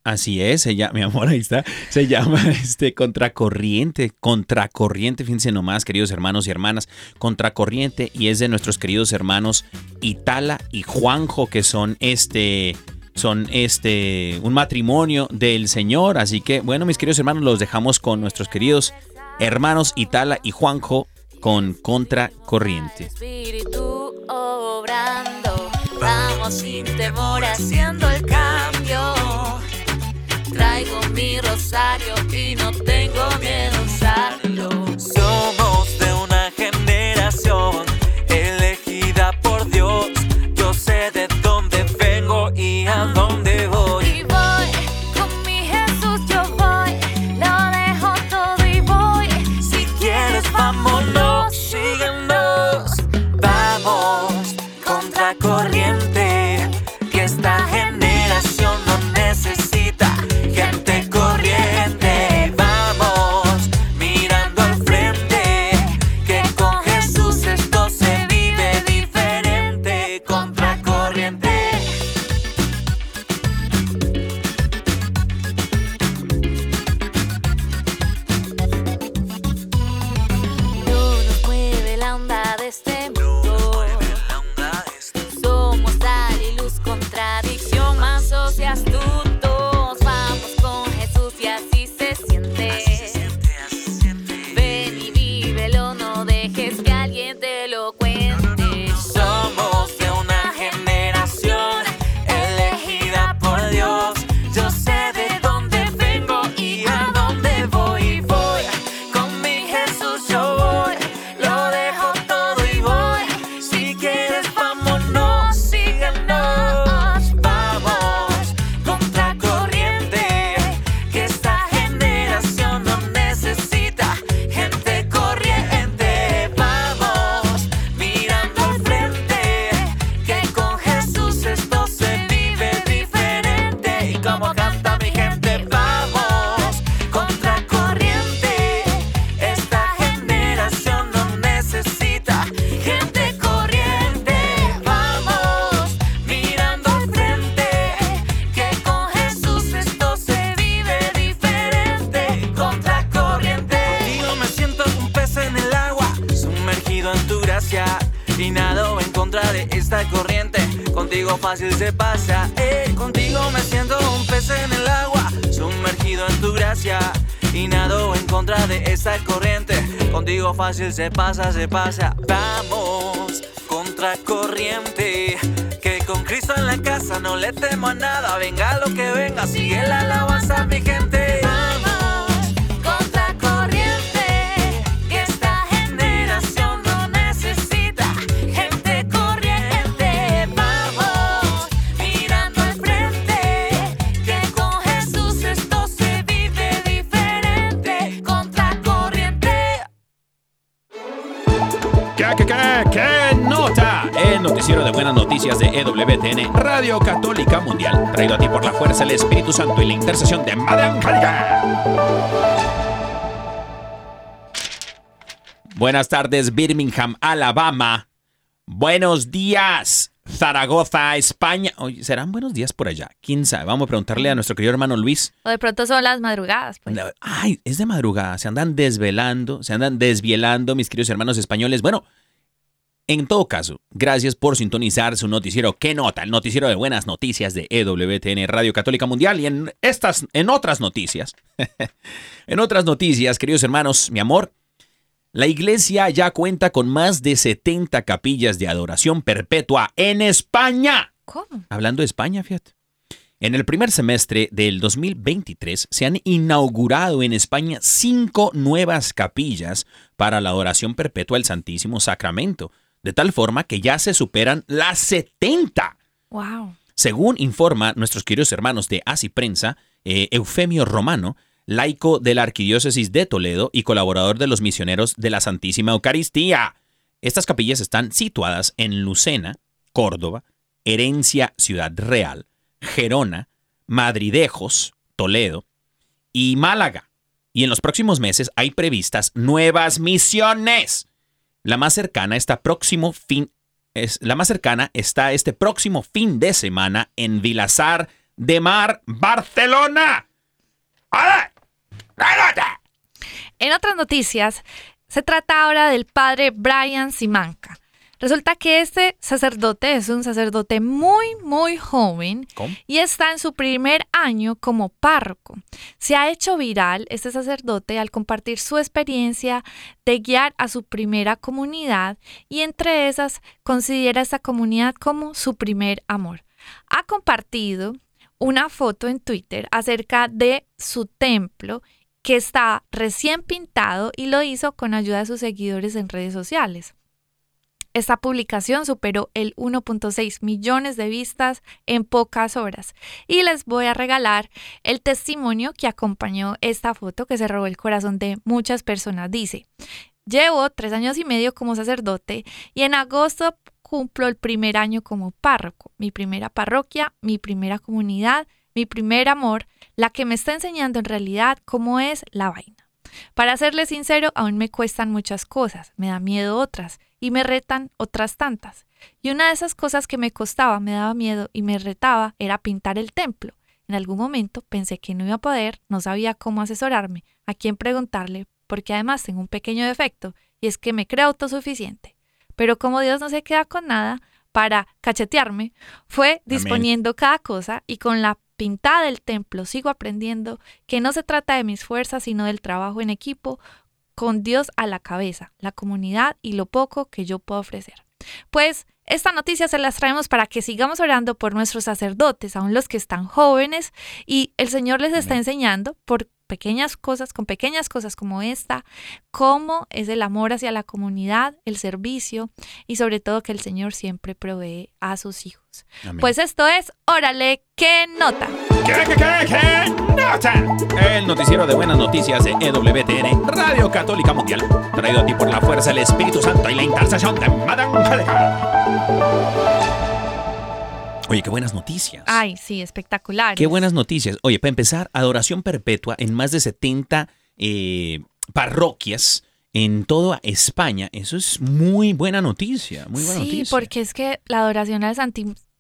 Así es, ella, mi amor, ahí está. Se llama este Contracorriente, Contracorriente, fíjense nomás, queridos hermanos y hermanas, Contracorriente, y es de nuestros queridos hermanos Itala y Juanjo, que son este, son este, un matrimonio del Señor. Así que, bueno, mis queridos hermanos, los dejamos con nuestros queridos hermanos Itala y Juanjo con Contracorriente. Espíritu obrando, vamos sin temor haciendo el cambio. Traigo mi rosario y no tengo miedo gracia. Y nado en contra de esta corriente. Contigo fácil se pasa, se pasa. Vamos contra corriente. Que con Cristo en la casa no le temo a nada. Venga lo que venga, sigue la alabanza, mi gente. ¿Qué, qué, nota? El noticiero de buenas noticias de EWTN, Radio Católica Mundial, traído a ti por la fuerza del Espíritu Santo y la intercesión de Madre Angélica. Buenas tardes, Birmingham, Alabama. Buenos días, Zaragoza, España. Oye, ¿serán buenos días por allá? ¿Quién sabe? Vamos a preguntarle a nuestro querido hermano Luis. O de pronto son las madrugadas, pues. Ay, es de madrugada, se andan desvelando, se andan desvielando, mis queridos hermanos españoles. Bueno, en todo caso, gracias por sintonizar su noticiero. ¿Qué nota? El noticiero de buenas noticias de EWTN Radio Católica Mundial. Y en estas, en otras noticias, en otras noticias, queridos hermanos, mi amor, la iglesia ya cuenta con más de 70 capillas de adoración perpetua en España. ¿Cómo? Hablando de España, fíjate. En el primer semestre del 2023 se han inaugurado en España cinco nuevas capillas para la adoración perpetua al Santísimo Sacramento, de tal forma que ya se superan las 70. Wow. Según informa nuestros queridos hermanos de Así Prensa, eh, Eufemio Romano, laico de la Arquidiócesis de Toledo y colaborador de los misioneros de la Santísima Eucaristía. Estas capillas están situadas en Lucena, Córdoba, Herencia Ciudad Real, Gerona, Madridejos, Toledo y Málaga. Y en los próximos meses hay previstas nuevas misiones. La más cercana está próximo fin es, la más cercana está este próximo fin de semana en Vilasar de Mar, Barcelona. ¡Hola! En otras noticias, se trata ahora del padre Brian Simanca. Resulta que este sacerdote es un sacerdote muy, muy joven ¿Cómo? y está en su primer año como párroco. Se ha hecho viral este sacerdote al compartir su experiencia de guiar a su primera comunidad y entre esas considera esta comunidad como su primer amor. Ha compartido una foto en Twitter acerca de su templo que está recién pintado y lo hizo con ayuda de sus seguidores en redes sociales. Esta publicación superó el 1.6 millones de vistas en pocas horas y les voy a regalar el testimonio que acompañó esta foto que se robó el corazón de muchas personas. Dice, llevo tres años y medio como sacerdote y en agosto cumplo el primer año como párroco, mi primera parroquia, mi primera comunidad, mi primer amor, la que me está enseñando en realidad cómo es la vaina. Para serle sincero, aún me cuestan muchas cosas, me da miedo otras y me retan otras tantas. Y una de esas cosas que me costaba, me daba miedo y me retaba era pintar el templo. En algún momento pensé que no iba a poder, no sabía cómo asesorarme, a quién preguntarle, porque además tengo un pequeño defecto y es que me creo autosuficiente. Pero como Dios no se queda con nada, para cachetearme, fue disponiendo cada cosa y con la pintada del templo sigo aprendiendo que no se trata de mis fuerzas, sino del trabajo en equipo con Dios a la cabeza, la comunidad y lo poco que yo puedo ofrecer. Pues esta noticia se las traemos para que sigamos orando por nuestros sacerdotes, aun los que están jóvenes, y el Señor les está enseñando por pequeñas cosas, con pequeñas cosas como esta, cómo es el amor hacia la comunidad, el servicio y sobre todo que el Señor siempre provee a sus hijos. Amén. Pues esto es Órale, qué nota. ¿Qué, qué, qué, qué nota? El noticiero de buenas noticias de EWTN, Radio Católica Mundial, traído a ti por la fuerza del Espíritu Santo y la intercesión de Madame. Oye, qué buenas noticias. Ay, sí, espectacular. Qué buenas noticias. Oye, para empezar, adoración perpetua en más de 70 eh, parroquias en toda España. Eso es muy buena noticia. Muy buena sí, noticia. porque es que la adoración al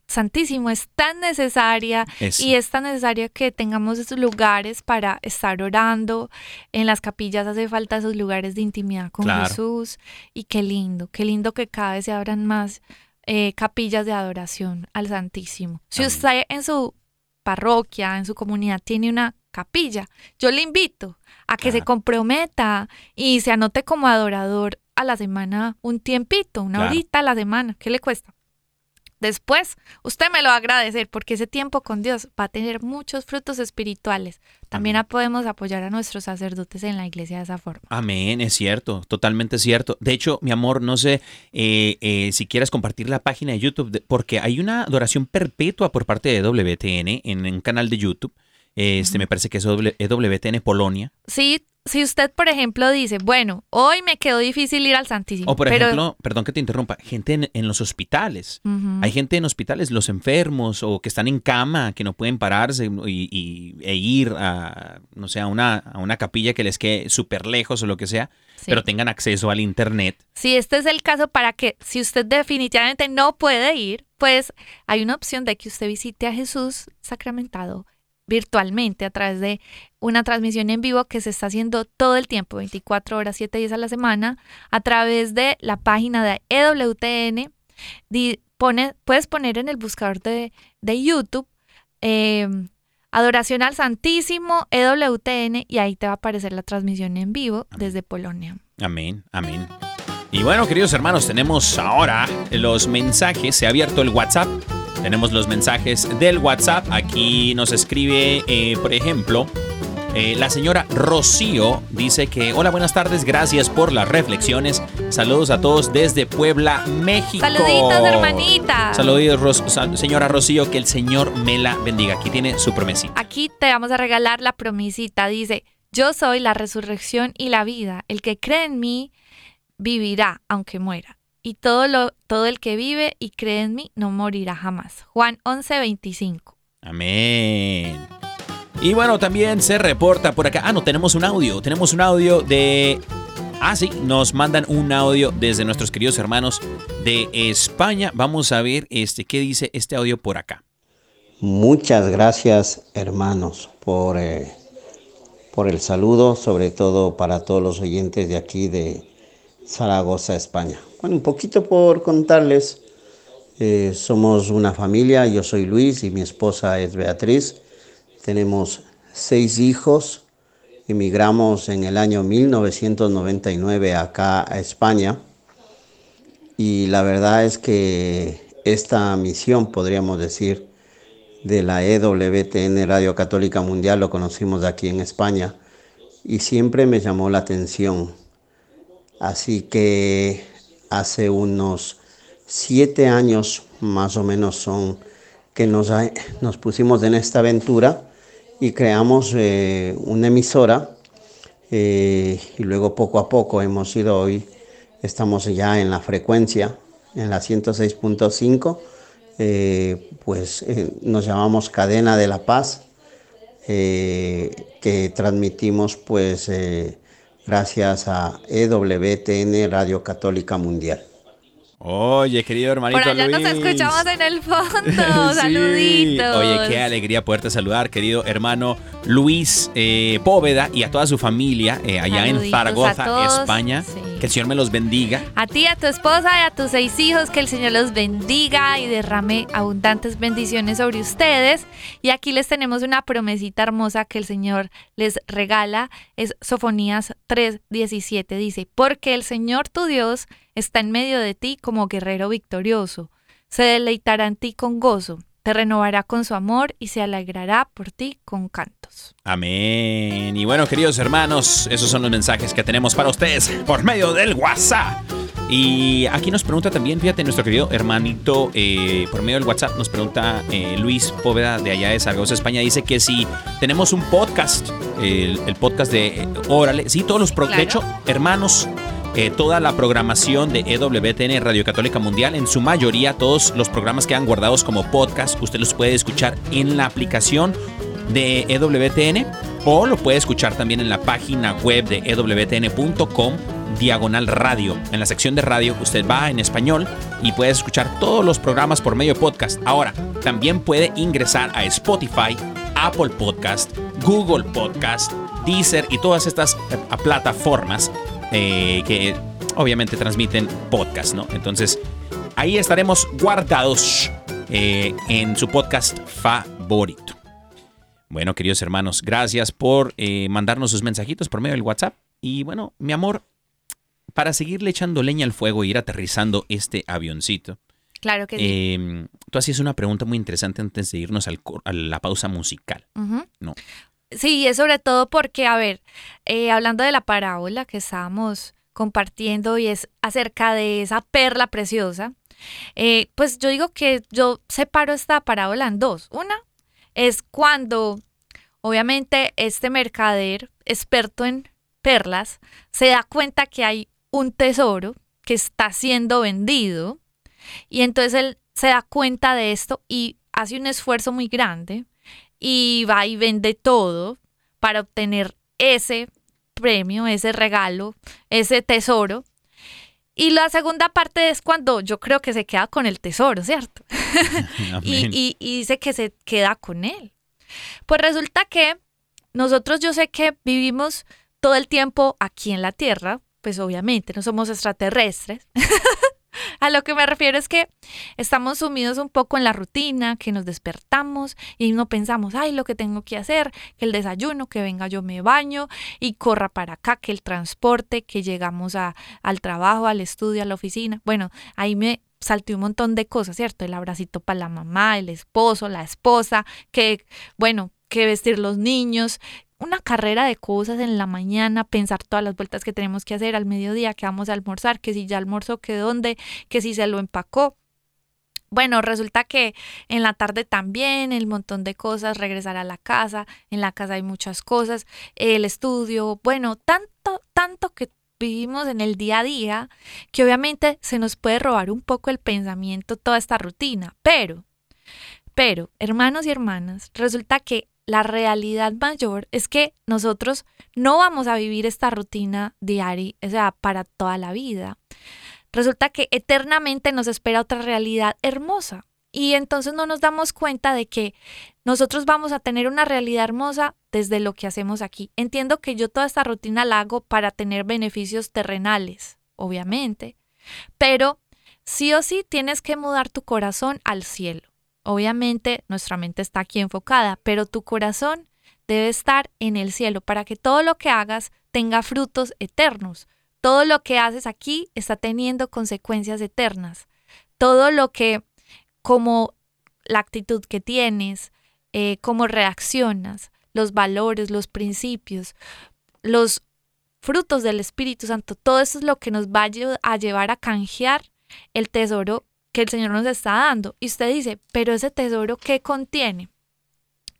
Santísimo es tan necesaria Es- y es tan necesario que tengamos esos lugares para estar orando. En las capillas hace falta esos lugares de intimidad con Claro. Jesús. Y qué lindo, qué lindo que cada vez se abran más eh, capillas de adoración al Santísimo. Si Amén. usted en su parroquia, en su comunidad, tiene una capilla, yo le invito a que se comprometa y se anote como adorador a la semana un tiempito, una Claro. horita a la semana. ¿Qué le cuesta? Después, usted me lo va a agradecer porque ese tiempo con Dios va a tener muchos frutos espirituales. También Amén. podemos apoyar a nuestros sacerdotes en la iglesia de esa forma. Amén, es cierto, totalmente cierto. De hecho, mi amor, no sé eh, eh, si quieres compartir la página de YouTube, de- porque hay una adoración perpetua por parte de WTN en un canal de YouTube. Este, me parece que es WTN Polonia. Sí, si usted, por ejemplo, dice, bueno, hoy me quedó difícil ir al Santísimo. O por pero- ejemplo, perdón que te interrumpa, gente en, en los hospitales. Hay gente en hospitales, los enfermos o que están en cama, que no pueden pararse y, y- e ir a, no sé, a una, a una capilla que les quede súper lejos o lo que sea, Sí. pero tengan acceso al internet. Si este es el caso para que, si usted definitivamente no puede ir, pues hay una opción de que usted visite a Jesús sacramentado virtualmente a través de una transmisión en vivo que se está haciendo todo el tiempo, 24 horas, 7 días a la semana, a través de la página de EWTN. Di- pone, puedes poner en el buscador de, de YouTube eh, Adoración al Santísimo, EWTN, y ahí te va a aparecer la transmisión en vivo desde Polonia. Amén, amén. Y bueno, queridos hermanos, tenemos ahora los mensajes. Se ha abierto el WhatsApp. Tenemos los mensajes del WhatsApp. Aquí nos escribe, eh, por ejemplo, eh, la señora Rocío. Dice que, hola, buenas tardes. Gracias por las reflexiones. Saludos a todos desde Puebla, México. Saluditos, hermanita. Saluditos, Ros- sa- señora Rocío. Que el Señor me la bendiga. Aquí tiene su promesita. Aquí te vamos a regalar la promisita. Dice, yo soy la resurrección y la vida. El que cree en mí vivirá aunque muera. Y todo, lo, todo el que vive y cree en mí no morirá jamás. Juan 11, 25. Amén. Y bueno, también se reporta por acá. Ah, no, tenemos un audio. Tenemos un audio de. Ah, sí, nos mandan un audio desde nuestros queridos hermanos de España. Vamos a ver este, qué dice este audio por acá. Muchas gracias hermanos por, eh, por el saludo, sobre todo para todos los oyentes de aquí de Zaragoza, España. Bueno, un poquito por contarles, eh, somos una familia, yo soy Luis y mi esposa es Beatriz, tenemos seis hijos, emigramos en el año 1999 acá a España y la verdad es que esta misión, podríamos decir, de la EWTN Radio Católica Mundial, lo conocimos aquí en España, y siempre me llamó la atención. Así que hace unos siete años más o menos son que nos, nos pusimos en esta aventura y creamos eh, una emisora eh, y luego poco a poco hemos ido hoy, estamos ya en la frecuencia, en la 106.5, eh, pues nos llamamos Cadena de la Paz, que transmitimos pues gracias a EWTN Radio Católica Mundial. Oye, querido hermanito Por allá nos escuchamos en el fondo. Sí. Saluditos. Oye, qué alegría poderte saludar, querido hermano Luis eh, Póveda y a toda su familia eh, allá en Saluditos Zaragoza. España. Sí. Que el Señor me los bendiga. A ti, a tu esposa y a tus seis hijos, que el Señor los bendiga y derrame abundantes bendiciones sobre ustedes. Y aquí les tenemos una promesita hermosa que el Señor les regala. Es Sofonías 3:17. Dice, porque el Señor tu Dios está en medio de ti como guerrero victorioso. Se deleitará en ti con gozo, te renovará con su amor y se alegrará por ti con cantos. Amén. Y bueno, queridos hermanos, esos son los mensajes que tenemos para ustedes por medio del WhatsApp. Y aquí nos pregunta también, fíjate, nuestro querido hermanito, eh, por medio del WhatsApp, nos pregunta eh, Luis Póveda de allá de Zaragoza, España, dice que si tenemos un podcast, el, el podcast de eh, Órale, sí, todos los, pro- de hecho, hermanos, eh, toda la programación de EWTN Radio Católica Mundial, en su mayoría todos los programas quedan guardados como podcast, usted los puede escuchar en la aplicación de EWTN o lo puede escuchar también en la página web de ewtn.com diagonal radio. En la sección de radio usted va en español y puede escuchar todos los programas por medio de podcast. Ahora, también puede ingresar a Spotify, Apple Podcast, Google Podcast, Deezer y todas estas eh, plataformas eh, que obviamente transmiten podcast, ¿no? Entonces, ahí estaremos guardados eh, en su podcast favorito. Bueno, queridos hermanos, gracias por eh, mandarnos sus mensajitos por medio del WhatsApp. Y bueno, mi amor, para seguirle echando leña al fuego e ir aterrizando este avioncito, Claro que sí. eh, tú hacías una pregunta muy interesante antes de irnos al a la pausa musical. No. Sí, es sobre todo porque, a ver, eh, hablando de la parábola que estábamos compartiendo y es acerca de esa perla preciosa, eh, pues yo digo que yo separo esta parábola en dos. Una es cuando, obviamente, este mercader experto en perlas se da cuenta que hay un tesoro que está siendo vendido y entonces él se da cuenta de esto y hace un esfuerzo muy grande y va y vende todo para obtener ese premio, ese regalo, ese tesoro. Y la segunda parte es cuando yo creo que se queda con el tesoro, ¿cierto? y, y- y dice que se queda con él. Pues resulta que nosotros yo sé que vivimos todo el tiempo aquí en la Tierra, pues obviamente no somos extraterrestres. A lo que me refiero es que estamos sumidos un poco en la rutina, que nos despertamos y no pensamos, ay, lo que tengo que hacer, que el desayuno, que venga yo me baño y corra para acá, que el transporte, que llegamos a, al trabajo, al estudio, a la oficina. Bueno, ahí me salté un montón de cosas, ¿cierto? El abracito para la mamá, el esposo, la esposa, que, bueno, que vestir los niños, una carrera de cosas en la mañana, pensar todas las vueltas que tenemos que hacer al mediodía, que vamos a almorzar, que si ya almorzó, que dónde, que si se lo empacó. Bueno, resulta que en la tarde también el montón de cosas, regresar a la casa, en la casa hay muchas cosas, el estudio, bueno, tanto, tanto que vivimos en el día a día que obviamente se nos puede robar un poco el pensamiento toda esta rutina, pero, pero, hermanos y hermanas, resulta que la realidad mayor es que nosotros no vamos a vivir esta rutina diaria, o sea, para toda la vida. Resulta que eternamente nos espera otra realidad hermosa. Y entonces no nos damos cuenta de que nosotros vamos a tener una realidad hermosa desde lo que hacemos aquí. Entiendo que yo toda esta rutina la hago para tener beneficios terrenales, obviamente, pero sí o sí tienes que mudar tu corazón al cielo. Obviamente nuestra mente está aquí enfocada, pero tu corazón debe estar en el cielo para que todo lo que hagas tenga frutos eternos. Todo lo que haces aquí está teniendo consecuencias eternas. Todo lo que, como la actitud que tienes, eh, cómo reaccionas, los valores, los principios, los frutos del Espíritu Santo, todo eso es lo que nos va a lle- a llevar a canjear el tesoro que el Señor nos está dando. Y usted dice, pero ese tesoro, ¿qué contiene?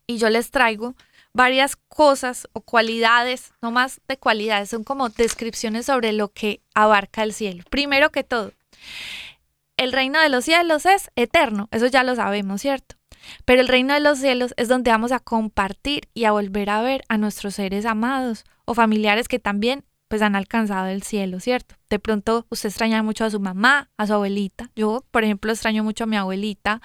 Y yo les traigo varias cosas o cualidades, no más de cualidades, son como descripciones sobre lo que abarca el cielo. Primero que todo, el reino de los cielos es eterno, eso ya lo sabemos, ¿cierto? Pero el reino de los cielos es donde vamos a compartir y a volver a ver a nuestros seres amados o familiares que también pues han alcanzado el cielo, ¿cierto? De pronto usted extraña mucho a su mamá, a su abuelita. Yo, por ejemplo, extraño mucho a mi abuelita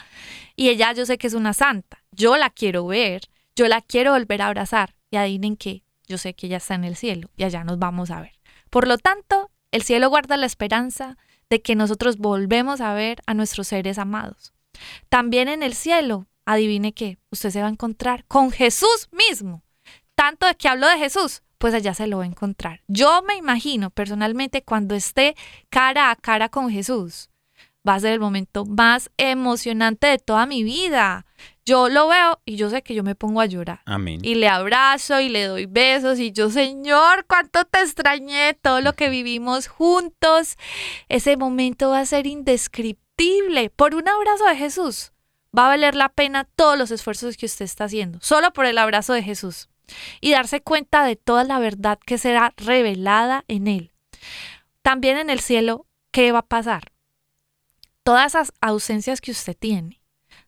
y ella yo sé que es una santa. Yo la quiero ver, yo la quiero volver a abrazar y adivinen que yo sé que ella está en el cielo y allá nos vamos a ver. Por lo tanto, el cielo guarda la esperanza de que nosotros volvemos a ver a nuestros seres amados. También en el cielo, adivine qué, usted se va a encontrar con Jesús mismo. Tanto de que hablo de Jesús, pues allá se lo va a encontrar. Yo me imagino personalmente cuando esté cara a cara con Jesús, va a ser el momento más emocionante de toda mi vida. Yo lo veo y yo sé que yo me pongo a llorar. Amén. Y le abrazo y le doy besos y yo, Señor, cuánto te extrañé, todo lo que vivimos juntos. Ese momento va a ser indescriptible. Por un abrazo de Jesús va a valer la pena todos los esfuerzos que usted está haciendo, solo por el abrazo de Jesús. Y darse cuenta de toda la verdad que será revelada en él. También en el cielo, ¿qué va a pasar? Todas esas ausencias que usted tiene,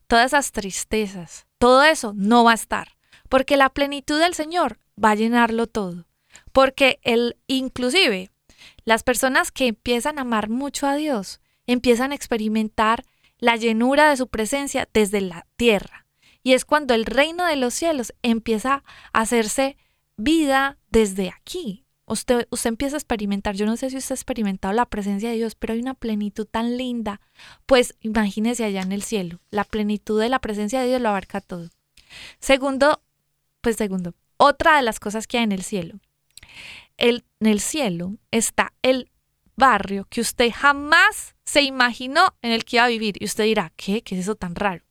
todas esas tristezas, todo eso no va a estar, porque la plenitud del Señor va a llenarlo todo. Porque él, inclusive, las personas que empiezan a amar mucho a Dios, empiezan a experimentar la llenura de su presencia desde la tierra. Y es cuando el reino de los cielos empieza a hacerse vida desde aquí. Usted, usted empieza a experimentar, yo no sé si usted ha experimentado la presencia de Dios, pero hay una plenitud tan linda. Pues imagínese allá en el cielo, la plenitud de la presencia de Dios lo abarca todo. Segundo, pues segundo, otra de las cosas que hay en el cielo. El, en el cielo está el barrio que usted jamás se imaginó en el que iba a vivir. Y usted dirá, ¿qué? ¿Qué es eso tan raro?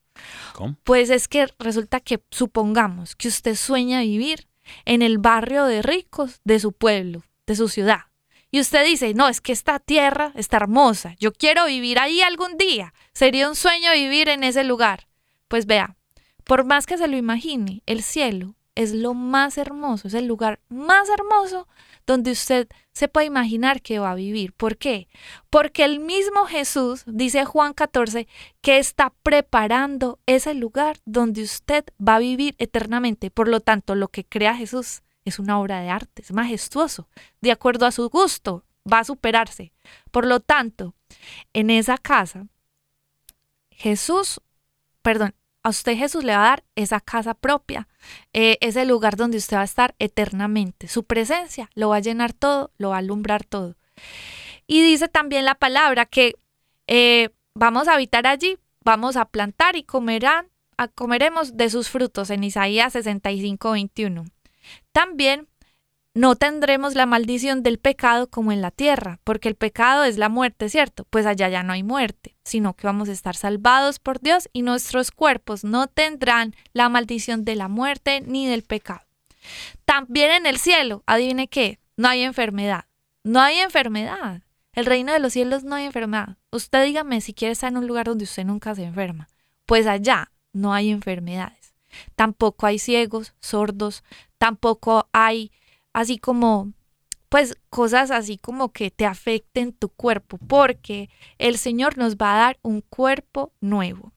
Pues es que resulta que supongamos que usted sueña vivir en el barrio de ricos de su pueblo, de su ciudad. Y usted dice, no, es que esta tierra está hermosa, yo quiero vivir ahí algún día, sería un sueño vivir en ese lugar. Pues vea, por más que se lo imagine, el cielo es lo más hermoso, es el lugar más hermoso donde usted se puede imaginar que va a vivir. ¿Por qué? Porque el mismo Jesús, dice Juan 14, que está preparando ese lugar donde usted va a vivir eternamente. Por lo tanto, lo que crea Jesús es una obra de arte, es majestuoso, de acuerdo a su gusto, va a superarse. Por lo tanto, en esa casa, Jesús, perdón, a usted Jesús le va a dar esa casa propia, eh, ese lugar donde usted va a estar eternamente. Su presencia lo va a llenar todo, lo va a alumbrar todo. Y dice también la palabra que eh, vamos a habitar allí, vamos a plantar y comerán, comeremos de sus frutos en Isaías 65, 21. También no tendremos la maldición del pecado como en la tierra, porque el pecado es la muerte, ¿cierto? Pues allá ya no hay muerte, sino que vamos a estar salvados por Dios y nuestros cuerpos no tendrán la maldición de la muerte ni del pecado. También en el cielo, adivine qué, no hay enfermedad. No hay enfermedad. El reino de los cielos no hay enfermedad. Usted dígame si quiere estar en un lugar donde usted nunca se enferma. Pues allá no hay enfermedades. Tampoco hay ciegos, sordos, tampoco hay así como, pues cosas así como que te afecten tu cuerpo, porque el Señor nos va a dar un cuerpo nuevo.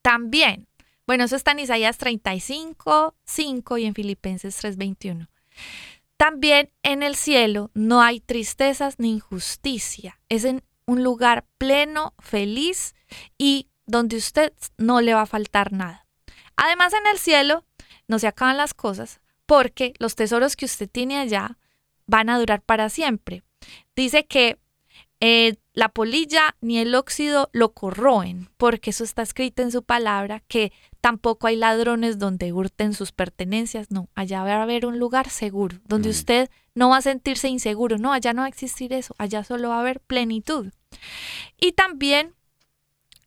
También, bueno, eso está en Isaías 35, 5 y en Filipenses 3:21. También en el cielo no hay tristezas ni injusticia. Es en un lugar pleno, feliz y donde usted no le va a faltar nada. Además, en el cielo no se acaban las cosas porque los tesoros que usted tiene allá van a durar para siempre. Dice que eh, la polilla ni el óxido lo corroen, porque eso está escrito en su palabra, que tampoco hay ladrones donde hurten sus pertenencias. No, allá va a haber un lugar seguro, donde Mm. usted no va a sentirse inseguro. No, allá no va a existir eso, allá solo va a haber plenitud. Y también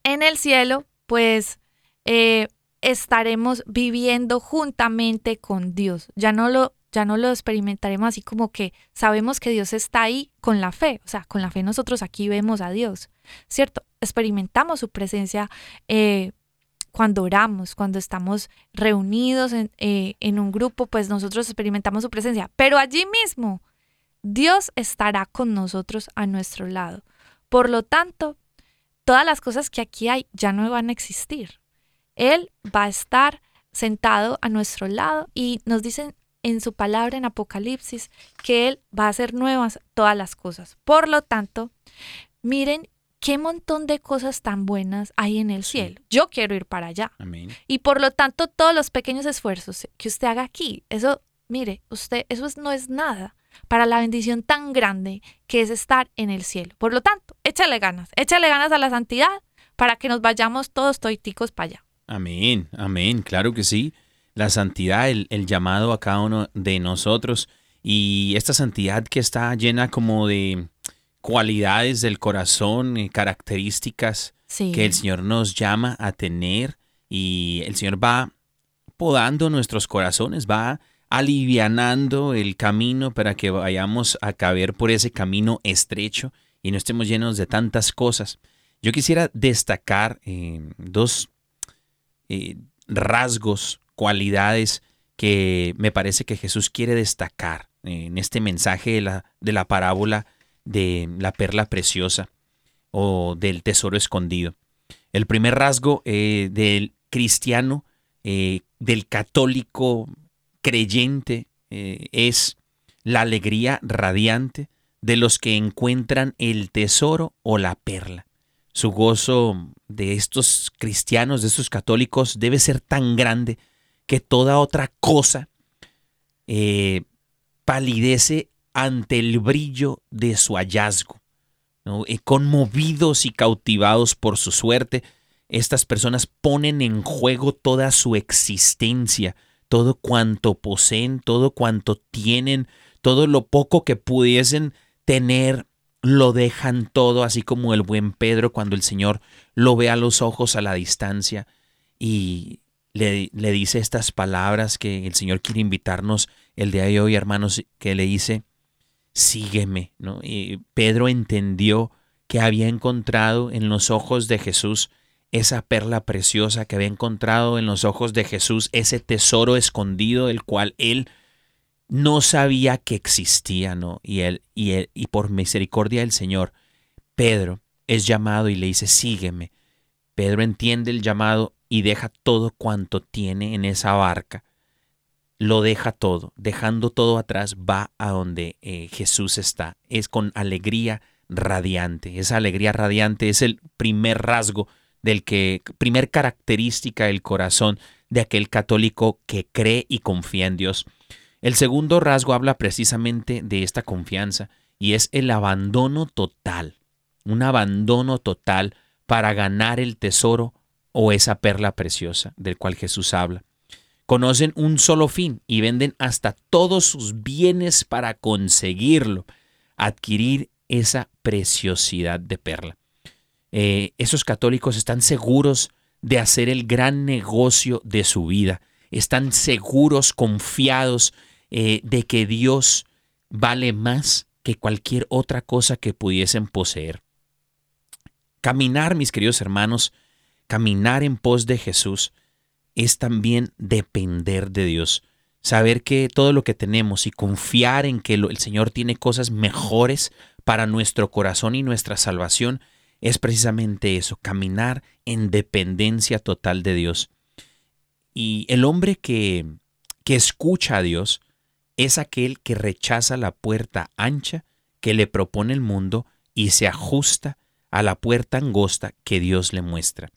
en el cielo, pues eh, estaremos viviendo juntamente con Dios. Ya no lo ya no lo experimentaremos así como que sabemos que Dios está ahí con la fe, o sea, con la fe nosotros aquí vemos a Dios, ¿cierto? Experimentamos su presencia eh, cuando oramos, cuando estamos reunidos eh, en un grupo, pues nosotros experimentamos su presencia, pero allí mismo Dios estará con nosotros a nuestro lado. Por lo tanto, todas las cosas que aquí hay ya no van a existir. Él va a estar sentado a nuestro lado y nos dicen en su palabra en Apocalipsis que Él va a hacer nuevas todas las cosas. Por lo tanto, miren qué montón de cosas tan buenas hay en el cielo. Yo quiero ir para allá. Amén. Y por lo tanto, todos los pequeños esfuerzos que usted haga aquí, eso, mire, usted, eso es- no es nada para la bendición tan grande que es estar en el cielo. Por lo tanto, échale ganas, échale ganas a la santidad para que nos vayamos todos toiticos para allá. Amén, amén, claro que sí. La santidad, el, el llamado a cada uno de nosotros y esta santidad que está llena como de cualidades del corazón, eh, características Sí. que el Señor nos llama a tener y el Señor va podando nuestros corazones, va alivianando el camino para que vayamos a caber por ese camino estrecho y no estemos llenos de tantas cosas. Yo quisiera destacar eh, dos eh, rasgos, cualidades que me parece que Jesús quiere destacar en este mensaje de la, de la parábola de la perla preciosa o del tesoro escondido. El primer rasgo eh, del cristiano, eh, del católico creyente, es la alegría radiante de los que encuentran el tesoro o la perla. Su gozo de estos cristianos, de estos católicos, debe ser tan grande que toda otra cosa eh, palidece ante el brillo de su hallazgo. ¿no? Eh, conmovidos y cautivados por su suerte, estas personas ponen en juego toda su existencia, todo cuanto poseen, todo cuanto tienen, todo lo poco que pudiesen tener, lo dejan todo, así como el buen Pedro cuando el Señor lo ve a los ojos a la distancia y le, le dice estas palabras que el Señor quiere invitarnos el día de hoy, hermanos, que le dice, sígueme, ¿no? Y Pedro entendió que había encontrado en los ojos de Jesús esa perla preciosa, que había encontrado en los ojos de Jesús ese tesoro escondido, el cual él no sabía que existía, ¿no? Y él, y él, y por misericordia del Señor, Pedro es llamado y le dice, sígueme. Pedro entiende el llamado y deja todo cuanto tiene en esa barca lo deja todo, dejando todo atrás, va a donde eh, Jesús está. Es con alegría radiante. Esa alegría radiante es el primer rasgo del que, primer característica del corazón de aquel católico que cree y confía en Dios. El segundo rasgo habla precisamente de esta confianza y es el abandono total, un abandono total para ganar el tesoro o esa perla preciosa del cual Jesús habla conocen un solo fin y venden hasta todos sus bienes para conseguirlo, adquirir esa preciosidad de perla. Eh, esos católicos están seguros de hacer el gran negocio de su vida, están seguros, confiados eh, de que Dios vale más que cualquier otra cosa que pudiesen poseer. Caminar, mis queridos hermanos, caminar en pos de Jesús, es también depender de Dios. Saber que todo lo que tenemos y confiar en que el Señor tiene cosas mejores para nuestro corazón y nuestra salvación es precisamente eso, caminar en dependencia total de Dios. Y el hombre que, que escucha a Dios es aquel que rechaza la puerta ancha que le propone el mundo y se ajusta a la puerta angosta que Dios le muestra.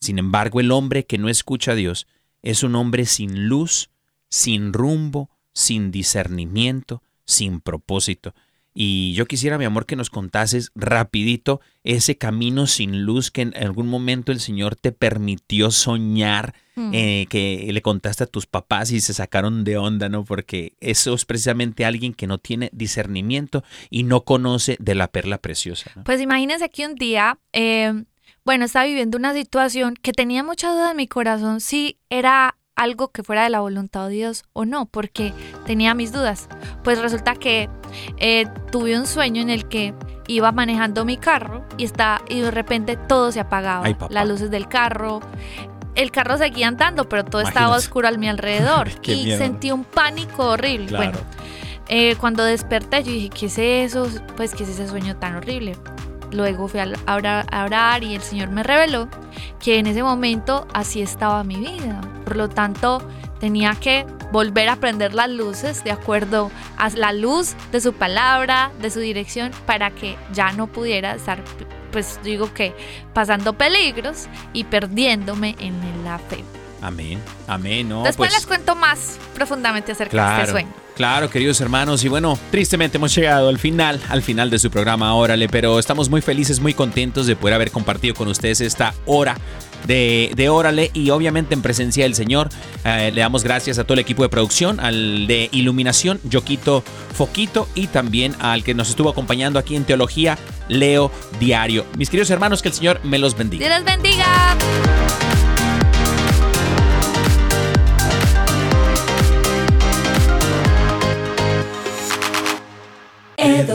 Sin embargo, el hombre que no escucha a Dios es un hombre sin luz, sin rumbo, sin discernimiento, sin propósito. Y yo quisiera, mi amor, que nos contases rapidito ese camino sin luz que en algún momento el Señor te permitió soñar, Mm. eh, que le contaste a tus papás y se sacaron de onda, ¿no? Porque eso es precisamente alguien que no tiene discernimiento y no conoce de la perla preciosa. ¿no? Pues imagínense que un día, eh, bueno, estaba viviendo una situación que tenía mucha duda en mi corazón si era algo que fuera de la voluntad de Dios o no, porque tenía mis dudas. Pues resulta que eh, tuve un sueño en el que iba manejando mi carro y, está, y de repente todo se apagaba. Ay. Las luces del carro. El carro seguía andando, pero todo estaba oscuro a mi alrededor. Y miedo. sentí un pánico horrible. Bueno, eh, cuando desperté, yo dije, ¿qué es eso? Pues, ¿qué es ese sueño tan horrible? Luego fui a a orar, a orar y el Señor me reveló que en ese momento así estaba mi vida. Por lo tanto, tenía que volver a prender las luces de acuerdo a la luz de su palabra, de su dirección, para que ya no pudiera estar, pues digo que, pasando peligros y perdiéndome en la fe. Amén, amén, no, Después pues, les cuento más profundamente acerca de este sueño. Claro, queridos hermanos, y bueno, tristemente hemos llegado al final, al final de su programa Órale, pero estamos muy felices, muy contentos de poder haber compartido con ustedes esta hora de, de Órale y obviamente en presencia del Señor. Eh, le damos gracias a todo el equipo de producción, al de iluminación, Yoquito Foquito y también al que nos estuvo acompañando aquí en Teología, Leo Diario. Mis queridos hermanos, que el Señor me los bendiga. Dios los bendiga.